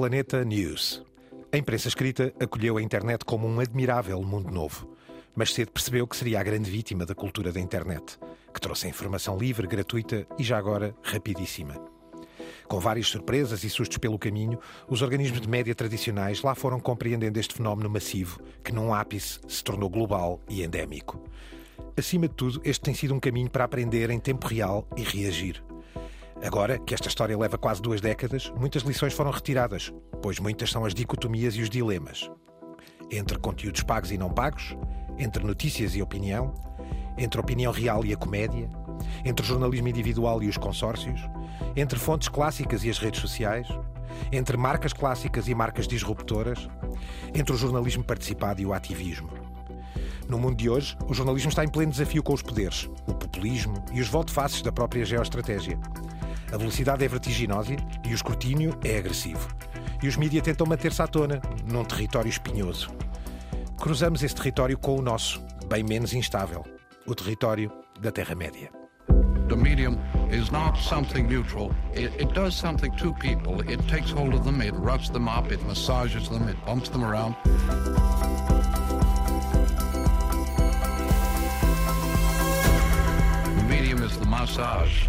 Planeta News. A imprensa escrita acolheu a internet como um admirável mundo novo, mas cedo percebeu que seria a grande vítima da cultura da internet, que trouxe a informação livre, gratuita e já agora rapidíssima. Com várias surpresas e sustos pelo caminho, os organismos de média tradicionais lá foram compreendendo este fenómeno massivo, que num ápice se tornou global e endémico. Acima de tudo, este tem sido um caminho para aprender em tempo real e reagir. Agora que esta história leva quase duas décadas, muitas lições foram retiradas, pois muitas são as dicotomias e os dilemas. Entre conteúdos pagos e não pagos, entre notícias e opinião, entre opinião real e a comédia, entre o jornalismo individual e os consórcios, entre fontes clássicas e as redes sociais, entre marcas clássicas e marcas disruptoras, entre o jornalismo participado e o ativismo. No mundo de hoje, o jornalismo está em pleno desafio com os poderes, o populismo e os volte-faces da própria geoestratégia. A velocidade é vertiginosa e o escrutínio é agressivo. E os mídias tentam manter-se à tona, num território espinhoso. Cruzamos esse território com o nosso, bem menos instável, o território da Terra-média. The medium is not something neutral. It, it, does something to people. It takes hold of them, it roughs them up, it massages them, it bumps them around. The medium is the massage.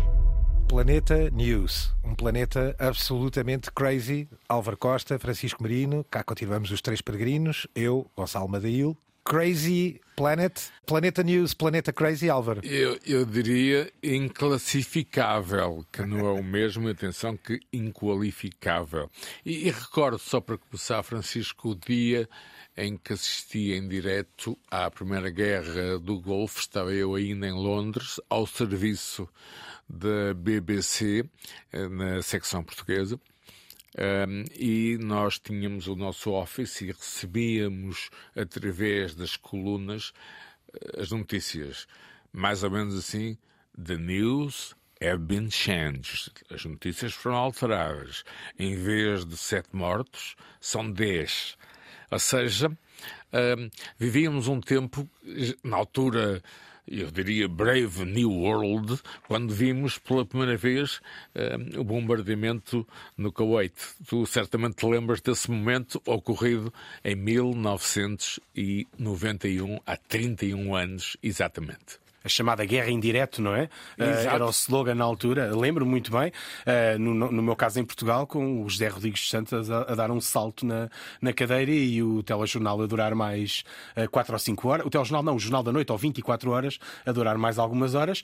Planeta News, um planeta absolutamente crazy. Álvaro Costa, Francisco Marino, cá continuamos os três peregrinos, eu, Gonçalo Madail. Crazy Planet, Planeta News, Planeta Crazy, Álvaro. Eu, eu diria inclassificável, que não é o mesmo, atenção, que inqualificável. E, e recordo, só para começar, Francisco, o dia em que assisti em direto à Primeira Guerra do Golfo, estava eu ainda em Londres, ao serviço da BBC, eh, na secção portuguesa. Um, e nós tínhamos o nosso office e recebíamos através das colunas eh, as notícias, mais ou menos assim: The news have been changed. As notícias foram alteradas. Em vez de sete mortos, são dez. Ou seja, um, vivíamos um tempo, na altura eu diria Brave New World, quando vimos pela primeira vez um, o bombardeamento no Kuwait. Tu certamente te lembras desse momento ocorrido em 1991, há 31 anos exatamente a chamada guerra em direto, não é? Uh, era o slogan na altura, lembro muito bem, uh, no, no, meu caso em Portugal, com o José Rodrigues Santos a, a, dar um salto na, na cadeira e o telejornal a durar mais uh, 4 ou 5 horas. O telejornal não, o Jornal da Noite, ou 24 horas, a durar mais algumas horas.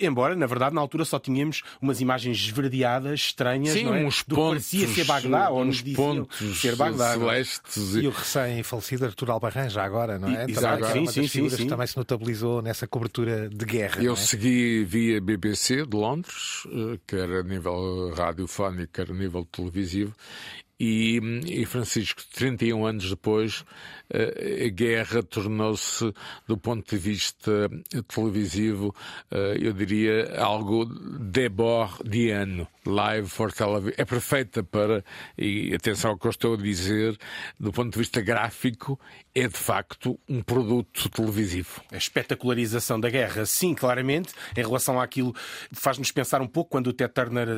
embora, na verdade, na altura só tínhamos umas imagens esverdeadas, estranhas, Sim, não é? uns Do pontos, parecia ser Bagdá, ou nos pontos ser Bagdá. É? Celestes e... e o recém-falecido Artur Albarran, já agora, não é? E, exato, também, sim, sim, sim, sim. também se notabilizou nessa cobertura de guerra. Eu é? segui via BBC de Londres, eh, quer a nível radiofónico, quer a nível televisivo, e, e, Francisco, 31 anos depois, a guerra tornou-se, do ponto de vista televisivo, eh, eu diria algo debordiano, live for television. É perfeita para, e atenção ao que eu estou a dizer, do ponto de vista gráfico, é de facto um produto televisivo. A espetacularização da guerra, sim, claramente, em relação àquilo, faz-nos pensar um pouco quando o Ted Turner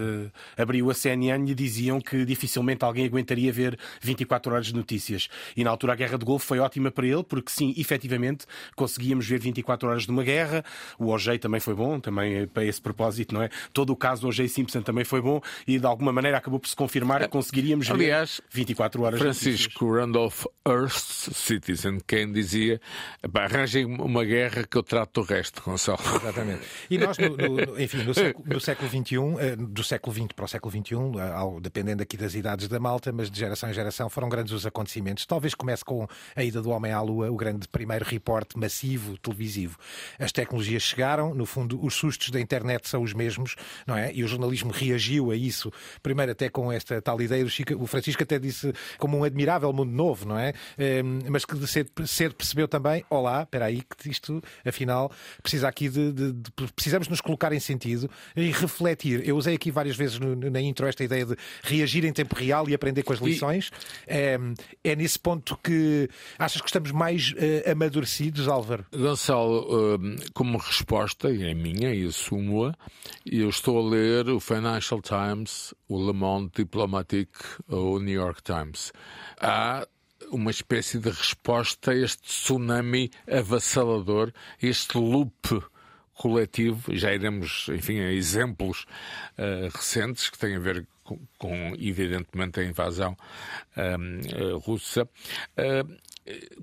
abriu a CNN e diziam que dificilmente alguém aguentaria ver 24 horas de notícias. E na altura a Guerra de Golfo foi ótima para ele, porque sim, efetivamente, conseguíamos ver 24 horas de uma guerra. O OJ também foi bom, também para esse propósito, não é? Todo o caso do OJ Simpson também foi bom e de alguma maneira acabou por se confirmar que conseguiríamos Aliás, ver 24 horas Francisco Randolph Hearst, Citizen Kane, dizia arranjem uma guerra que eu trato o resto, Gonçalo. Exatamente. E nós, no, no, enfim, no século, no século XXI, eh, do século XX para o século XXI, eh, dependendo aqui das idades da malta, mas de geração em geração, foram grandes os acontecimentos. Talvez comece com a ida do homem à Lua, o grande primeiro reporte massivo televisivo. As tecnologias chegaram, no fundo, os sustos da internet são os mesmos, não é? E o jornalismo reagiu a isso, primeiro até com esta tal ideia do Chico, o Francisco até disse como um admirável mundo novo, não é? Ehm, mas que ser, ser percebeu também, olá, espera aí, que isto, afinal, precisa aqui de, de, de, precisamos nos colocar em sentido e refletir. Eu usei aqui várias vezes no, na intro esta ideia de reagir em tempo real e aprender aprender com as lições. E... É, é, nesse ponto que achas que estamos mais uh, amadurecidos, Álvaro? Gonçalo, uh, como resposta, e é minha, e assumo-a, eu estou a ler o Financial Times, o Le Monde Diplomatique, o New York Times. Há uma espécie de resposta a este tsunami avassalador, este loop coletivo, já iremos, enfim, a exemplos uh, recentes que têm a ver com, com evidentemente, a invasão uh, russa.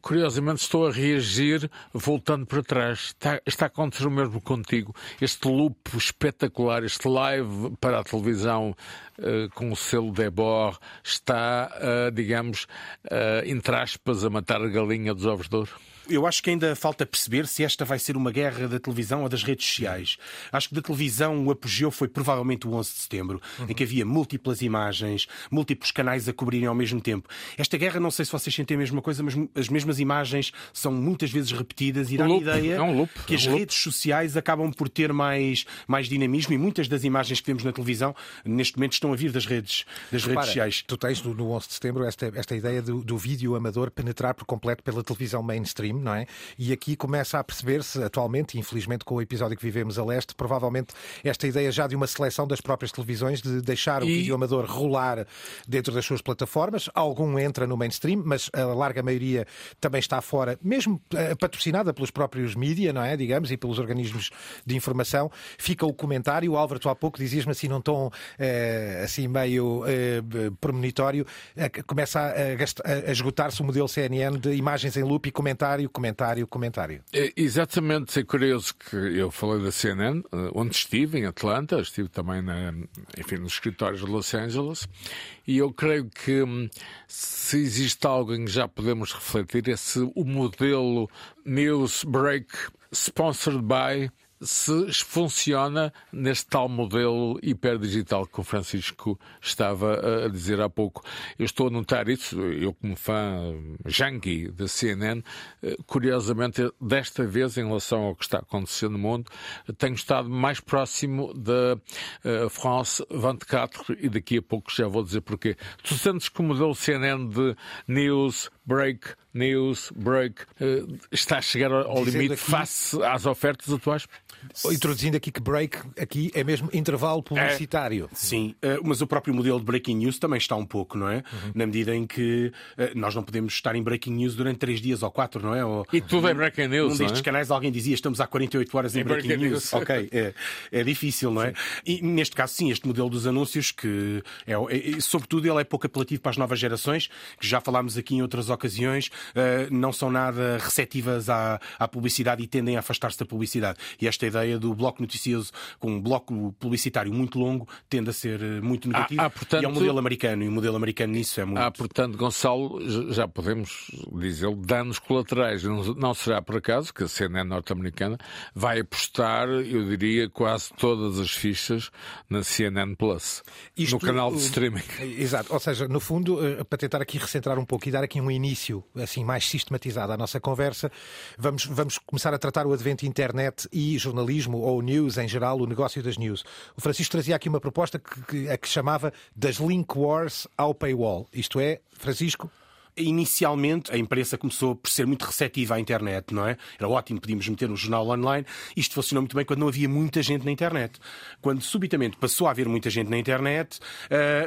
Curiosamente estou a reagir voltando para trás. Está, está a acontecer o mesmo contigo. Este loop espetacular, este live para a televisão uh, com o selo Debord, está, uh, digamos, uh, entre aspas, a matar a galinha dos ovos de ouro? Eu acho que ainda falta perceber se esta vai ser uma guerra da televisão ou das redes sociais. Acho que da televisão o apogeu foi provavelmente o 11 de setembro, uhum. em que havia múltiplas imagens, múltiplos canais a cobrirem ao mesmo tempo. Esta guerra, não sei se vocês sentem a mesma coisa, mas as mesmas imagens são muitas vezes repetidas e dá a ideia é um loop. que as é um redes sociais acabam por ter mais, mais dinamismo e muitas das imagens que vemos na televisão neste momento estão a vir das redes, das Repara, redes sociais. Tu tens no 11 de setembro esta, esta ideia do, do vídeo amador penetrar por completo pela televisão mainstream não é? E aqui começa a perceber-se, atualmente, infelizmente com o episódio que vivemos a leste, provavelmente esta ideia já de uma seleção das próprias televisões de deixar o vídeo amador rolar dentro das suas plataformas. Algum entra no mainstream, mas a larga maioria também está fora, mesmo eh, patrocinada pelos próprios mídia, não é? Digamos, e pelos organismos de informação. Fica o comentário. O Álvaro, tu há pouco dizias-me assim num tom eh, assim meio eh, premonitório, começa a, a, a esgotar-se o modelo CNN de imagens em loop e comentário, comentário comentário, comentário. É, exatamente, é curioso que eu falei da CNN, eh, onde estive, em Atlanta, estive também na, enfim, nos escritórios de Los Angeles, e eu creio que hum, se existe algo em que já podemos refletir é se o modelo News Break Sponsored by se funciona neste tal modelo hiperdigital que o Francisco estava a dizer há pouco. Eu estou a notar isso, eu como fã junkie da CNN, eh, curiosamente, desta vez, em relação ao que está acontecendo no mundo, tenho estado mais próximo da uh, France 24 e daqui a pouco já vou dizer porquê. Tu sentes que o modelo CNN de news, break, news, break, uh, está a chegar ao limite aqui... face às ofertas atuais? Introduzindo aqui que break aqui é mesmo intervalo publicitário. É, sim, eh, mas o próprio modelo de breaking news também está um pouco, não é? Uhum. Na medida em que eh, nós não podemos estar em breaking news durante três dias ou quatro, não é? Ou, e tudo é breaking news. Um destes é? canais alguém dizia estamos há 48 horas em, em breaking, breaking, news. news. ok, é, é difícil, não é? Sim. E neste caso, sim, este modelo dos anúncios, que é, é, sobretudo ele é pouco apelativo para as novas gerações, que já falámos aqui em outras ocasiões, uh, não são nada receptivas à, à publicidade e tendem a afastar-se da publicidade. E esta ideia do bloco noticioso com um bloco publicitário muito longo tende a ser eh, muito negativo. Ah, portanto, e é um modelo americano, e o modelo americano nisso é muito. Ah, portanto, Gonçalo, já podemos dizê-lo, danos colaterais. Não, não será por acaso que a CNN norte-americana vai apostar, eu diria, quase todas as fichas na CNN Plus, Isto, no canal de streaming. Exato, ou seja, no fundo, eh, para tentar aqui recentrar um pouco e dar aqui um início assim mais sistematizado à nossa conversa, vamos, vamos começar a tratar o advento internet e jornalismo ou news em geral, o negócio das news. O Francisco trazia aqui uma proposta que, que, a que chamava das link wars ao paywall. Isto é, Francisco, Inicialmente, a imprensa começou por ser muito receptiva à internet, não é? Era ótimo, podíamos meter um jornal online. Isto funcionou muito bem quando não havia muita gente na internet. Quando subitamente passou a haver muita gente na internet,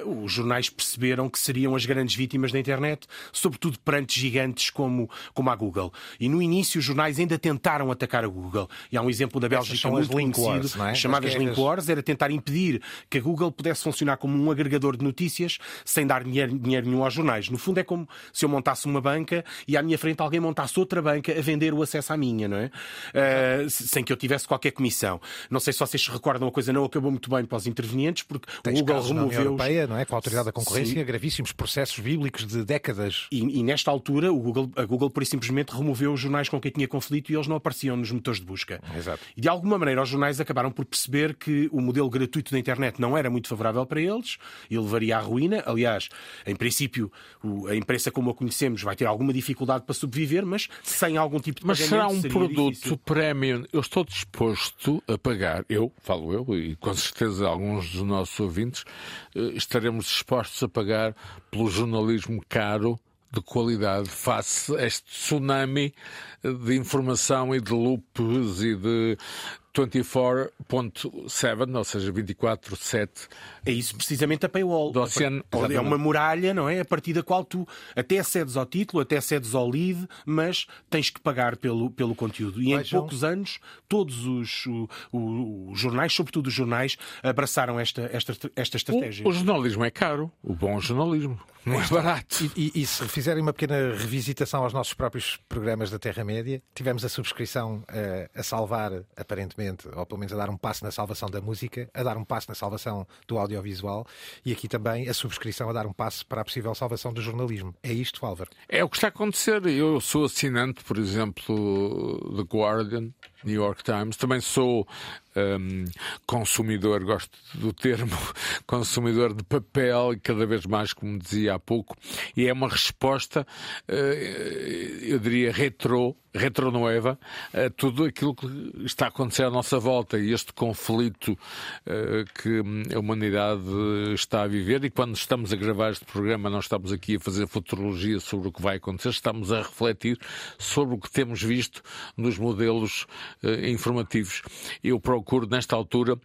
uh, os jornais perceberam que seriam as grandes vítimas da internet, sobretudo perante gigantes como, como a Google. E no início, os jornais ainda tentaram atacar a Google. E há um exemplo da Bélgica muito conhecido, é? chamadas Link Wars, era tentar impedir que a Google pudesse funcionar como um agregador de notícias sem dar dinheiro, dinheiro nenhum aos jornais. No fundo, é como se eu montasse uma banca e à minha frente alguém montasse outra banca a vender o acesso à minha, não é? Uh, sem que eu tivesse qualquer comissão. Não sei se vocês se recordam, a coisa não acabou muito bem para os intervenientes, porque Tens o Google removeu. Europeia, não é? Com a Autoridade da Concorrência, Sim. gravíssimos processos bíblicos de décadas. E, e, nesta altura, o Google, a Google, por simplesmente, removeu os jornais com quem tinha conflito e eles não apareciam nos motores de busca. Exato. E de alguma maneira, os jornais acabaram por perceber que o modelo gratuito da internet não era muito favorável para eles e levaria à ruína. Aliás, em princípio, a imprensa como como a conhecemos, vai ter alguma dificuldade para sobreviver, mas sem algum tipo de Mas será um produto difícil. premium? Eu estou disposto a pagar, eu, falo eu, e com certeza alguns dos nossos ouvintes, eh, estaremos dispostos a pagar pelo jornalismo caro de qualidade face a este tsunami de informação e de loops e de 24.7, ou seja, 24.7. É isso precisamente a paywall. Do oceano, é uma muralha, não é? A partir da qual tu até acedes ao título, até acedes ao lead, mas tens que pagar pelo, pelo conteúdo. E em poucos anos, todos os, os, jornais, sobretudo os jornais, abraçaram esta, esta, esta estratégia. O, o jornalismo é caro, o bom jornalismo. Não é barato. E, e, e, se fizerem uma pequena revisitação aos nossos próprios programas da Terra-média, tivemos a subscrição uh, a salvar, aparentemente, ou pelo menos a dar um passo na salvação da música, a dar um passo na salvação do audiovisual e aqui também a subscrição a dar um passo para a possível salvação do jornalismo. É isto, Álvaro? É o que está a acontecer. Eu sou assinante, por exemplo, do Guardian, New York Times. Também sou um, consumidor, gosto do termo, consumidor de papel, cada vez mais, como dizia há pouco, e é uma resposta, uh, eu diria, retro, retronueva, a tudo aquilo que está a acontecer à nossa volta e este conflito uh, que a humanidade está a viver. E quando estamos a gravar este programa, não estamos aqui a fazer futurologia sobre o que vai acontecer, estamos a refletir sobre o que temos visto nos modelos uh, informativos. Eu procuro, nesta altura,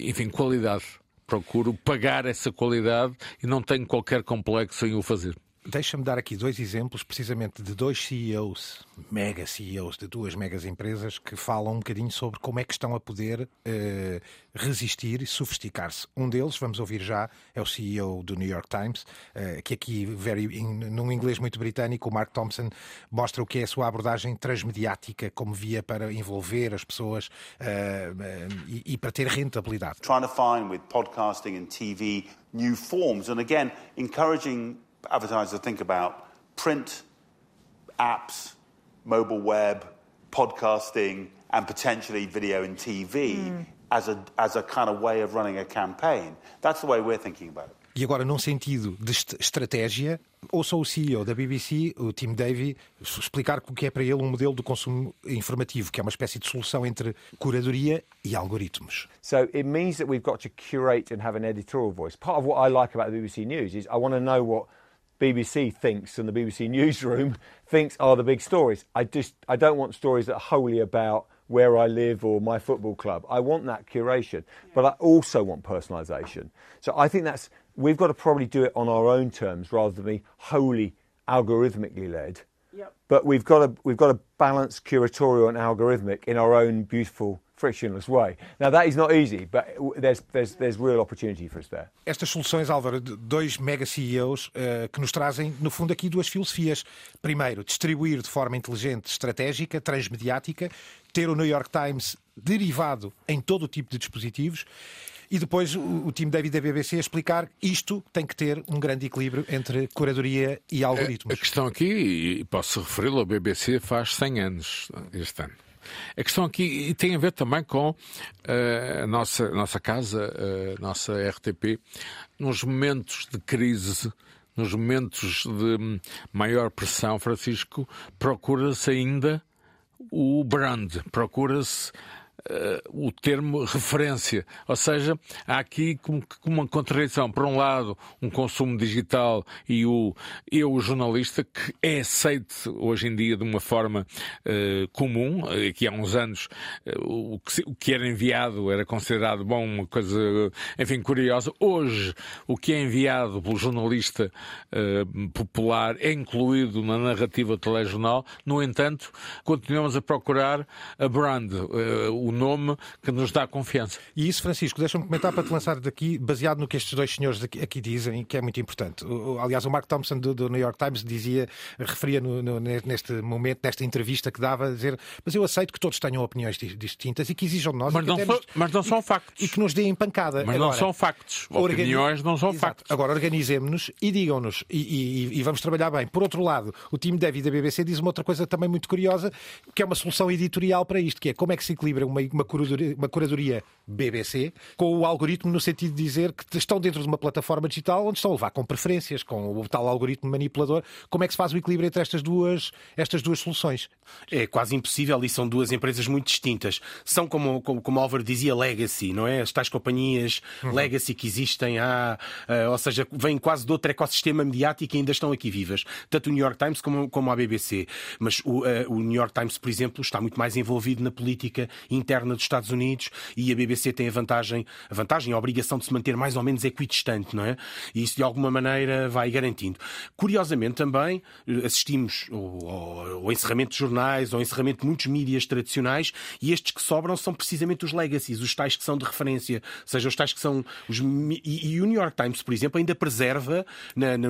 enfim, qualidade. Procuro pagar essa qualidade e não tenho qualquer complexo em o fazer. Deixa-me dar aqui dois exemplos, precisamente de dois CEOs, mega CEOs de duas megas empresas, que falam um bocadinho sobre como é que estão a poder uh, resistir e sofisticar-se. Um deles, vamos ouvir já, é o CEO do New York Times, uh, que aqui, very, in, num inglês muito britânico, o Mark Thompson mostra o que é a sua abordagem transmediática como via para envolver as pessoas uh, e, e para ter rentabilidade. Trying to find with podcasting and TV new forms and again encouraging advertisers think about print, apps, mobile web, podcasting, and potentially video and TV mm. as, a, as a kind of way of running a campaign. That's the way we're thinking about it. E agora, num sentido de estratégia, ouça o CEO da BBC, o Tim Davy, explicar o que é para ele um modelo de consumo informativo, que é uma espécie de solução entre curadoria e algoritmos. So it means that we've got to curate and have an editorial voice. Part of what I like about the BBC News is I want to know what BBC thinks and the BBC newsroom thinks are the big stories. I just I don't want stories that are wholly about where I live or my football club. I want that curation, but I also want personalisation. So I think that's we've got to probably do it on our own terms rather than be wholly algorithmically led. Yep. But we've got to we've got to balance curatorial and algorithmic in our own beautiful frictionless way. Now that is not easy, but there's, there's, there's real opportunity for us there. Estas soluções, Álvaro, de dois mega CEOs uh, que nos trazem, no fundo, aqui duas filosofias. Primeiro, distribuir de forma inteligente, estratégica, transmediática, ter o New York Times derivado em todo o tipo de dispositivos. E depois o, o time David da BBC explicar isto tem que ter um grande equilíbrio entre curadoria e algoritmos. A, a questão aqui, e posso referi-lo, a BBC faz 100 anos este ano. A questão aqui tem a ver também com uh, a nossa, nossa casa, a uh, nossa RTP, nos momentos de crise, nos momentos de maior pressão, Francisco, procura-se ainda o brand, procura-se o termo referência. Ou seja, há aqui como, uma contradição. Por um lado, um consumo digital e o eu, o jornalista, que é aceito hoje em dia de uma forma uh, comum. Aqui há uns anos, uh, o, que, o que era enviado era considerado, bom, uma coisa, enfim, curiosa. Hoje, o que é enviado pelo jornalista popular é incluído na narrativa telejornal. No entanto, continuamos a procurar a brand, o nome que nos dá confiança. E isso, Francisco, deixa-me comentar para te lançar daqui, baseado no que estes dois senhores aqui, aqui dizem, que é muito importante. Aliás, o Mark Thompson do, do New York Times dizia, referia no, no, neste momento, nesta entrevista que dava, a dizer, mas eu aceito que todos tenham opiniões distintas e que exijam de nós. Mas, não, nos, mas não são e, factos. E que nos deem pancada. Mas Agora, não são factos. Opiniões não são Exato. factos. Agora, organizemos-nos e digam-nos e, e, e, vamos trabalhar bem. Por outro lado, o time David da BBC diz uma outra coisa também muito curiosa, que é uma solução editorial para isto, que é como é que se equilibra uma uma, uma, curadoria, uma curadoria BBC, com o algoritmo no sentido de dizer que estão dentro de uma plataforma digital onde estão a levar com preferências, com o tal algoritmo manipulador. Como é que se faz o equilíbrio entre estas duas, estas duas soluções? É quase impossível e são duas empresas muito distintas. São, como, como, como Álvaro dizia, legacy, não é? As tais companhias uhum. legacy que existem há, uh, ou seja, vêm quase de outro ecossistema mediático e ainda estão aqui vivas. Tanto o New York Times como, como a BBC. Mas o, uh, o New York Times, por exemplo, está muito mais envolvido na política interna dos Estados Unidos e a BBC tem a vantagem, a vantagem, a obrigação de se manter mais ou menos equidistante, não é? E isso de alguma maneira vai garantindo. Curiosamente também eh, assistimos ao, encerramento de jornais, ao encerramento de muitos mídias tradicionais e estes que sobram são precisamente os legacies, os tais que são de referência, seja os tais que são os e, o New York Times, por exemplo, ainda preserva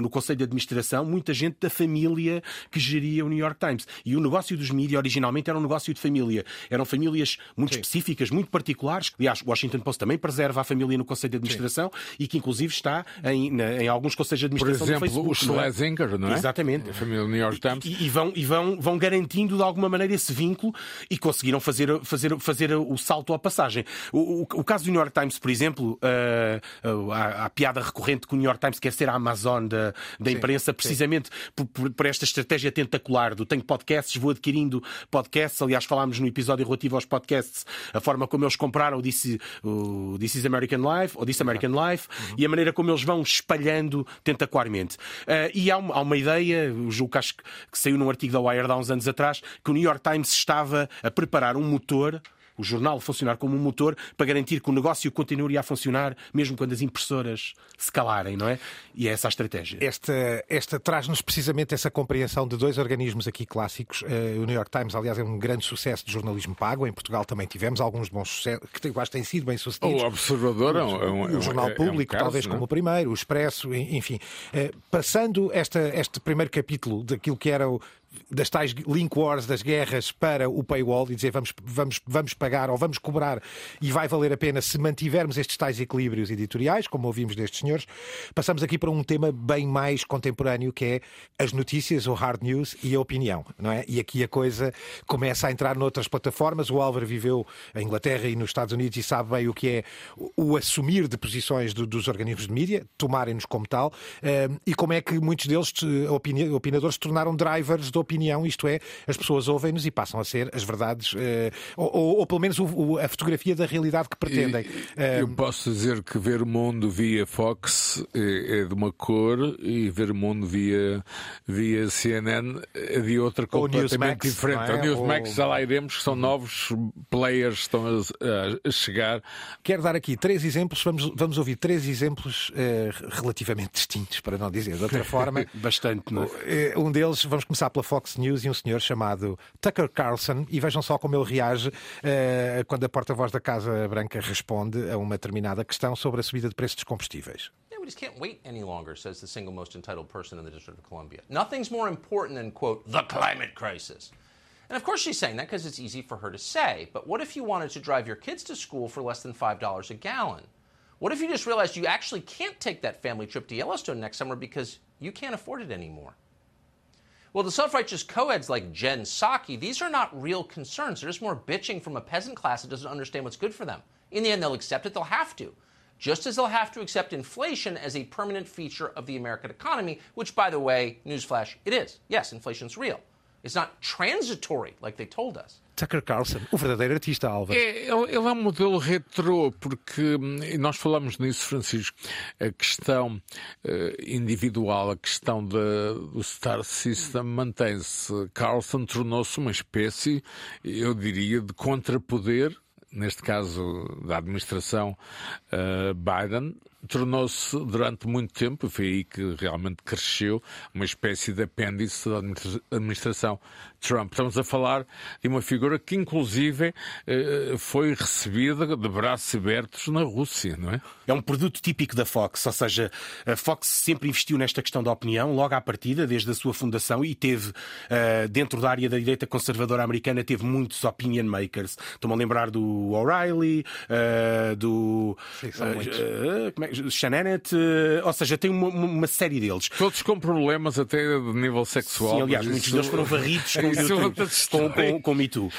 no Conselho de Administração muita gente da família que geria o New York Times. E o negócio dos mídias originalmente era um negócio de família. Eram famílias muito Sim. específicas, muito particulares. Aliás, o Washington Post também preserva a família no Conselho de Administração Sim. e que inclusive está em, na, em alguns conselhos de administração Por exemplo, Facebook, o Schlesinger, não é? Exatamente. A família New York Times. E, e, vão, e vão, vão garantindo de alguma maneira esse vínculo e conseguiram fazer, fazer, fazer o salto à passagem. O, o, o caso do New York Times, por exemplo, uh, uh, há, há, piada recorrente que o New York Times quer ser a Amazon da, da imprensa, precisamente por, por, por, esta estratégia tentacular do tenho podcasts, vou adquirindo podcasts. Aliás, falámos no episódio relativo aos podcasts, a forma como eles compraram o This, o This is American Life, ou This American Life, uhum. e a maneira como eles vão espalhando tentacularmente. Uh, e há uma, há uma ideia, o julgo que que saiu num artigo da Wired há uns anos atrás, que o New York Times estava a preparar um motor o jornal funcionar como um motor para garantir que o negócio continue a funcionar mesmo quando as impressoras se calarem, não é? E é essa a estratégia. Esta, esta traz-nos precisamente essa compreensão de dois organismos aqui clássicos. Uh, o New York Times, aliás, é um grande sucesso de jornalismo pago. Em Portugal também tivemos alguns bons sucessos, que eu acho que têm sido bem sucedidos. O Observador é um, é um, o Jornal é, Público, é um caso, talvez não? como o primeiro, o Expresso, enfim. Uh, passando esta, este primeiro capítulo daquilo que era o, das tais link wars das guerras para o paywall e dizer vamos, vamos, vamos pagar ou vamos cobrar e vai valer a pena se mantivermos estes tais equilíbrios editoriais, como ouvimos destes senhores, passamos aqui para um tema bem mais contemporâneo que é as notícias, o hard news e a opinião, não é? E aqui a coisa começa a entrar noutras plataformas. O Álvaro viveu em Inglaterra e nos Estados Unidos e sabe bem o que é o assumir de posições do, dos organismos de mídia, tomarem-nos como tal, e como é que muitos deles, opinadores, se tornaram drivers de opinião, isto é, as pessoas ouvem-nos e passam a ser as verdades, uh, ou, ou, ou, pelo menos o, o, a fotografia da realidade que pretendem. E, eu posso dizer que ver o mundo via Fox é, é, de uma cor e ver o mundo via, via CNN é de outra completamente Newsmax, diferente. É? O Newsmax, ou... já lá iremos, que são novos players que estão a, a, chegar. Quero dar aqui três exemplos, vamos, vamos ouvir três exemplos uh, relativamente distintos, para não dizer de outra forma. Bastante, não é? Um deles, vamos começar pela Fox News e um senhor chamado Tucker Carlson, e vejam só como ele reage uh, quando a porta-voz da Casa Branca responde a uma determinada questão sobre a subida de preços dos combustíveis. we can't wait any longer, says the single most entitled person in the District of Columbia. Nothing's more important than, quote, the climate crisis. And of course she's saying that because it's easy for her to say. But what if you wanted to drive your kids to school for less than $5 a gallon? What if you just realized you actually can't take that family trip to Yellowstone next summer because you can't afford it anymore? Well, the self righteous co-eds like Jen Psaki, these are not real concerns. They're just more bitching from a peasant class that doesn't understand what's good for them. In the end, they'll accept it, they'll have to. Just as they'll have to accept inflation as a permanent feature of the American economy, which, by the way, newsflash, it is. Yes, inflation's real. It's not transitory like they told us. Tucker Carlson, o verdadeiro artista, Álvaro. É, ele é um modelo retrô, porque nós falamos nisso, Francisco, a questão individual, a questão do Star System mantém-se. Carlson tornou-se uma espécie, eu diria, de contrapoder neste caso da administração uh, Biden, tornou-se durante muito tempo, foi aí que realmente cresceu, uma espécie de apêndice da administração Trump. Estamos a falar de uma figura que, inclusive, foi recebida de braços abertos na Rússia, não é? É um produto típico da Fox, ou seja, a Fox sempre investiu nesta questão da opinião, logo à partida, desde a sua fundação, e teve, dentro da área da direita conservadora americana, teve muitos opinion makers. Estou-me a lembrar do O'Reilly, do. Sim, são muitos. como é Shananet, uh, ou seja, tem uma, uma, série deles. Todos com problemas até de nível sexual. Sim, aliás, muitos deles foram varridos com, YouTube, com, com, com Me Too. Uh,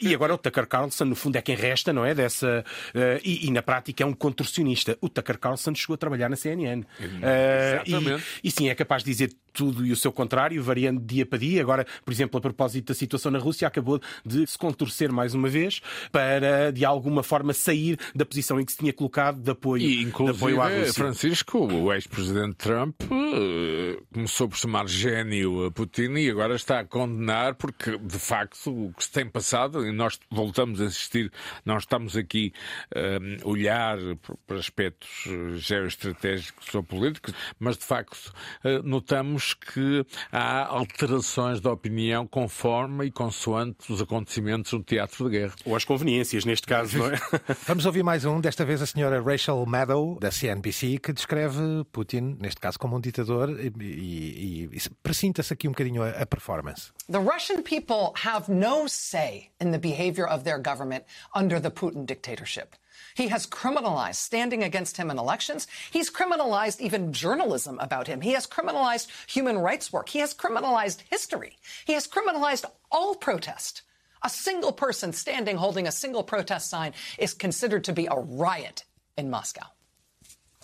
e agora o Tucker Carlson, no fundo, é quem resta, não é? Dessa, uh, e, e, na prática é um contorcionista. O Tucker Carlson chegou a trabalhar na CNN. Exatamente. E, e sim, é capaz de dizer tudo e o seu contrário, variando dia para dia. Agora, por exemplo, a propósito da situação na Rússia, acabou de se contorcer mais uma vez para, de alguma forma, sair da posição em que se tinha colocado de apoio, e, de apoio à Rússia. Francisco, o ex-presidente Trump, eh, começou por chamar gênio a Putin e agora está a condenar porque, de facto, o que se tem passado, e nós voltamos a insistir, nós estamos aqui a olhar para aspectos eh, geoestratégicos ou políticos, mas, de facto, eh, notamos que há alterações de opinião conforme e consoante os acontecimentos no teatro de guerra. Ou as conveniências, neste caso, não é? Vamos ouvir mais um, desta vez a senhora Rachel Maddow, da CNBC, que descreve Putin, neste caso, como um ditador e, e, e precinta-se aqui um bocadinho a, a performance. The Russian people have no say in the behavior of their government under the Putin dictatorship. He has criminalized standing against him in elections. He's criminalized even journalism about him. He has criminalized human rights work. He has criminalized history. He has criminalized all protest. A single person standing holding a single protest sign is considered to be a riot in Moscow.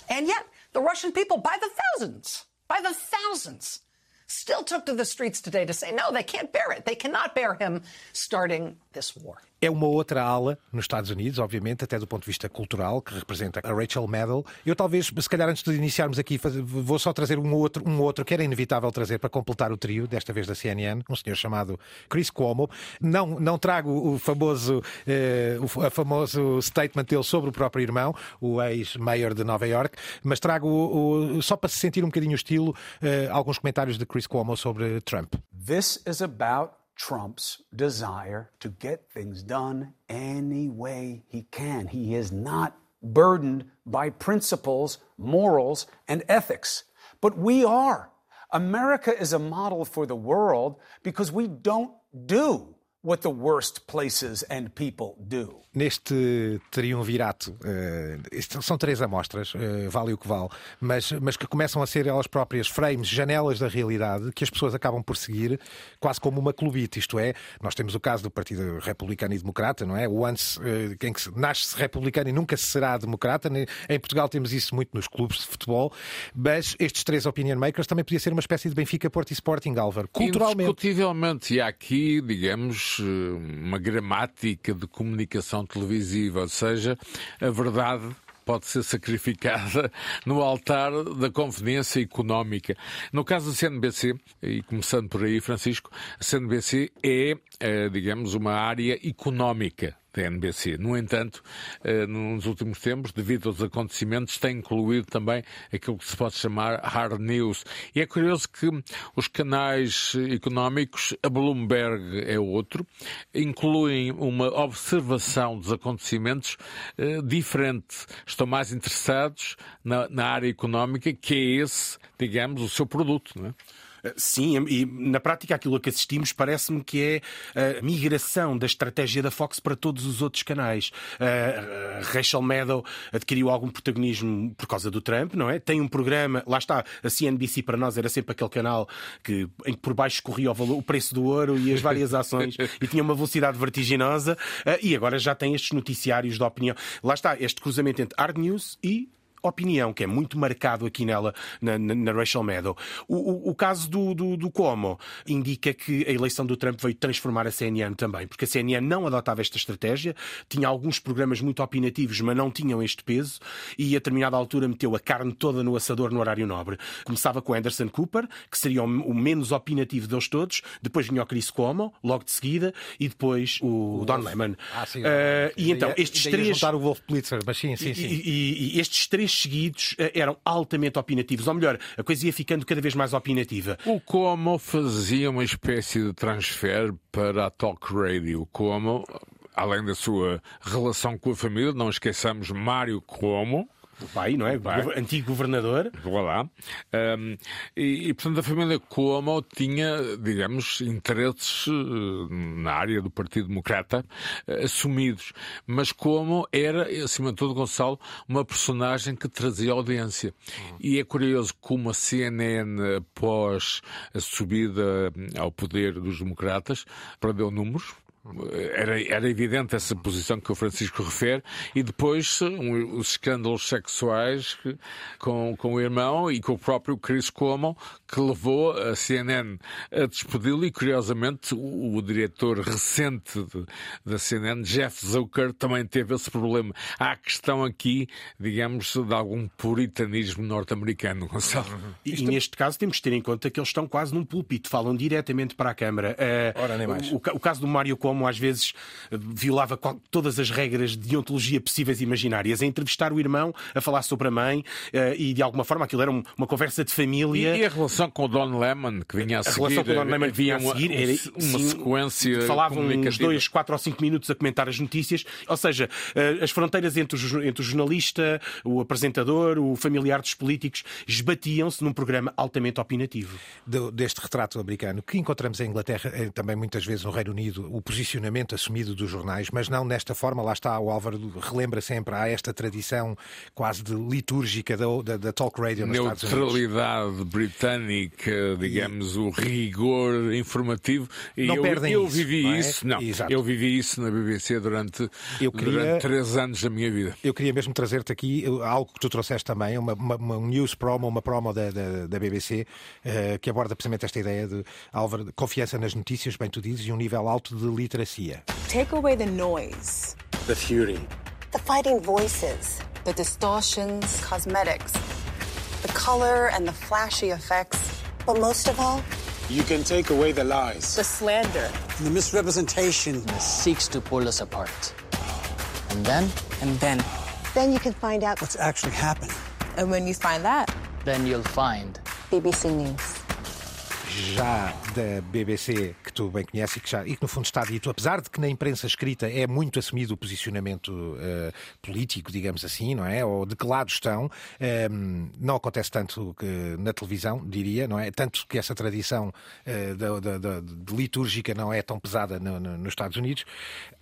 And yet, the Russian people, by the thousands, by the thousands, still took to the streets today to say, no, they can't bear it. They cannot bear him starting this war. É uma outra ala nos Estados Unidos, obviamente, até do ponto de vista cultural, que representa a Rachel Maddow. Eu talvez, se calhar antes de iniciarmos aqui, vou só trazer um outro, um outro que era inevitável trazer para completar o trio, desta vez da CNN, um senhor chamado Chris Cuomo. Não, não trago o famoso, eh, o famoso statement dele sobre o próprio irmão, o ex-mayor de Nova York, mas trago o, o, só para se sentir um bocadinho o estilo, eh, alguns comentários de Chris Cuomo sobre Trump. This is about Trump's desire to get things done any way he can. He is not burdened by principles, morals, and ethics. But we are. America is a model for the world because we don't do what the worst places and people do. Neste triunvirato, uh, são três amostras, uh, vale o que vale, mas, mas que começam a ser elas próprias frames, janelas da realidade, que as pessoas acabam por seguir quase como uma clubite. Isto é, nós temos o caso do Partido Republicano e Democrata, não é? O antes, uh, quem que nasce republicano e nunca se será democrata. Em Portugal temos isso muito nos clubes de futebol, mas estes três opinion makers também podia ser uma espécie de Benfica, Porto e Sporting, Álvaro. Culturalmente. Indiscutivelmente, e aqui, digamos, uma gramática de comunicação televisiva, ou seja, a verdade pode ser sacrificada no altar da conveniência económica. No caso da CNBC, e começando por aí, Francisco, a CNBC é, eh, digamos, uma área económica da NBC. No entanto, eh, nos últimos tempos, devido aos acontecimentos, tem incluído também aquilo que se pode chamar hard news. E é curioso que os canais económicos, a Bloomberg é outro, incluem uma observação dos acontecimentos eh, diferente. Estão mais interessados na, na área económica, que é esse, digamos, o seu produto. Não é? Sim, e na prática aquilo que assistimos parece-me que é a migração da estratégia da Fox para todos os outros canais. A Rachel Maddow adquiriu algum protagonismo por causa do Trump, não é? Tem um programa, lá está, a CNBC para nós era sempre aquele canal que, em que por baixo corria o, valor, o preço do ouro e as várias ações e tinha uma velocidade vertiginosa e agora já tem estes noticiários da opinião. Lá está, este cruzamento entre hard news e opinião, que é muito marcado aqui nela, na, na Rachel Maddow. O, o, o caso do, do, do, Como indica que a eleição do Trump veio transformar a CNN também, porque a CNN não adotava esta estratégia, tinha alguns programas muito opinativos, mas não tinham este peso, e a determinada altura meteu a carne toda no assador no horário nobre. Começava com Anderson Cooper, que seria o menos opinativo deles todos, depois vinha o Chris Cuomo, logo de seguida, e depois o, o Don Lemon. Ah, sim, uh, e então, estes três. juntar o Wolf Blitzer, mas sim, sim, sim. E, e, e estes três seguidos eh, eram altamente opinativos. Ou melhor, a coisa ia ficando cada vez mais opinativa. O Como fazia uma espécie de transfer para a Talk Radio. Como, além da sua relação com a família, não esqueçamos Mário Como, O pai, não é? O pai. Antigo governador. Voilà. Um, e, e, portanto, a família Cuomo tinha, digamos, interesses uh, na área do Partido Democrata uh, assumidos. Mas Cuomo era, acima de tudo, Gonçalo, uma personagem que trazia audiência. E é curioso como a CNN, após a subida ao poder dos democratas, perdeu números, era, era evidente essa posição que o Francisco refere, e depois um, os escândalos sexuais que, com, com o irmão e com o próprio Chris Cuomo, que levou a CNN a despedi-lo, e curiosamente o, o diretor recente de, da CNN, Jeff Zucker, também teve esse problema. Há a questão aqui, digamos, de algum puritanismo norte-americano, Gonçalo. E, e, neste caso temos que ter em conta que eles estão quase num púlpito, falam diretamente para a Câmara. Uh, Ora, nem mais. O, o caso do Mário Cuomo às vezes violava todas as regras de ontologia possíveis e imaginárias, a entrevistar o irmão, a falar sobre a mãe e de alguma forma aquilo era uma conversa de família. E, a relação com o Don Lemon que vinha a, seguir? A relação com o Don Lemon que vinha a seguir era uma sim, sequência. Falavam uns dois, quatro ou cinco minutos a comentar as notícias, ou seja, as fronteiras entre o, entre o jornalista, o apresentador, o familiar dos políticos esbatiam-se num programa altamente opinativo. deste retrato americano que encontramos em Inglaterra, eh, também muitas vezes no Reino Unido, o posicionamento assumido dos jornais, mas não nesta forma. Lá está, o Álvaro relembra sempre, há esta tradição quase de litúrgica da, da, da talk radio nos. Neutralidade britânica, digamos, e... o rigor informativo. E não eu, perdem eu isso, vivi não é? isso, não, eu vivi isso na BBC durante, eu queria, durante três anos da minha vida. Eu queria mesmo trazer-te aqui algo que tu trouxeste também, uma, uma, uma news promo, uma promo da, da, da BBC, uh, que aborda precisamente esta ideia de Álvaro, confiança nas notícias, bem tu dizes, e um nível alto de literacia. Take away the noise, the fury, the fighting voices, the distortions, cosmetics, the color and the flashy effects. But most of all, you can take away the lies, the slander, the misrepresentation that seeks to pull us apart. And then, and then, then you can find out what's actually happening. And when you find that, then you'll find BBC News. Já da BBC, que tu bem conheces e que, já, e que no fundo está dito, apesar de que na imprensa escrita é muito assumido o posicionamento uh, político, digamos assim, não é? Ou de que lado estão, um, ehm, não acontece tanto que na televisão, diria, não é? Tanto que essa tradição uh, da, da, da, de litúrgica não é tão pesada no, no, nos Estados Unidos.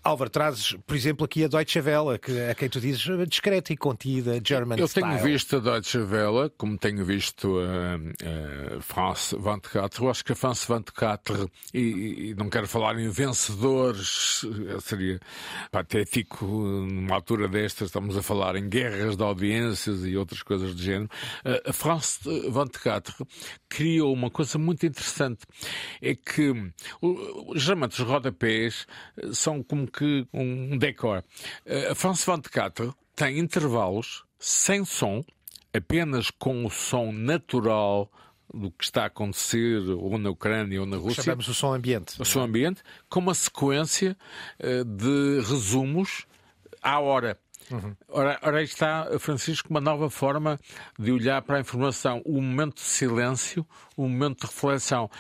Álvaro, trazes, por exemplo, aqui a Deutsche Welle, que, a quem tu dizes discreta e contida, German Eu style. tenho visto a Deutsche Welle, como tenho visto a, a France 24, acho que a France 24, e, e não quero falar em vencedores, seria patético numa altura destas, estamos a falar em guerras de audiências e outras coisas do género. A France 24 criou uma coisa muito interessante, é que geralmente os rodapés são como que um decor. A France 24 tem intervalos sem som, apenas com o som natural do que está a acontecer ou na Ucrânia ou na Rússia. Chamamos o som ambiente. O som ambiente, com uma sequência de resumos à hora. Uhum. Ora, ora, aí está, Francisco, uma nova forma de olhar para a informação. O momento de silêncio, o momento de reflexão.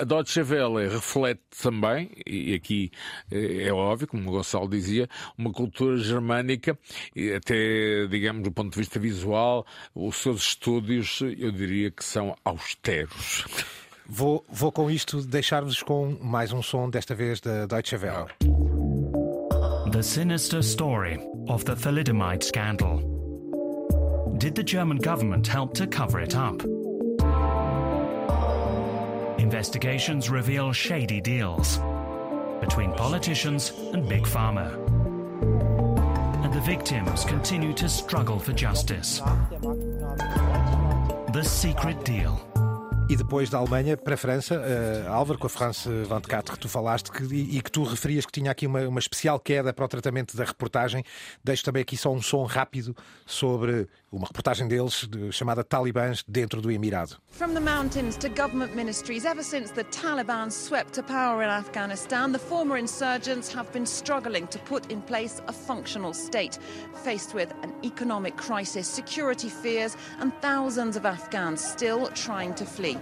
A Deutsche Welle reflete também, e aqui é óbvio, como o Gonçalo dizia, uma cultura germânica, e até, digamos, do ponto de vista visual, os seus estúdios, eu diria que são austeros. Vou, vou com isto deixar-vos com mais um som, desta vez da Deutsche Welle. The sinister story of the thalidomide scandal. Did the German government help to cover it up? Investigations reveal shady deals between politicians and Big Pharma. And the victims continue to struggle for justice. The secret deal. E depois da Alemanha para a França, uh, Álvaro, com a France 24 que tu falaste que, e, e, que tu referias que tinha aqui uma, uma especial queda para o tratamento da reportagem. Deixo também aqui só um som rápido sobre uma reportagem deles de, chamada Talibãs dentro do Emirado. From the mountains to government ministries, ever since the Taliban swept to power in Afghanistan, the former insurgents have been struggling to put in place a functional state, faced with an economic crisis, security fears, and thousands of Afghans still trying to flee.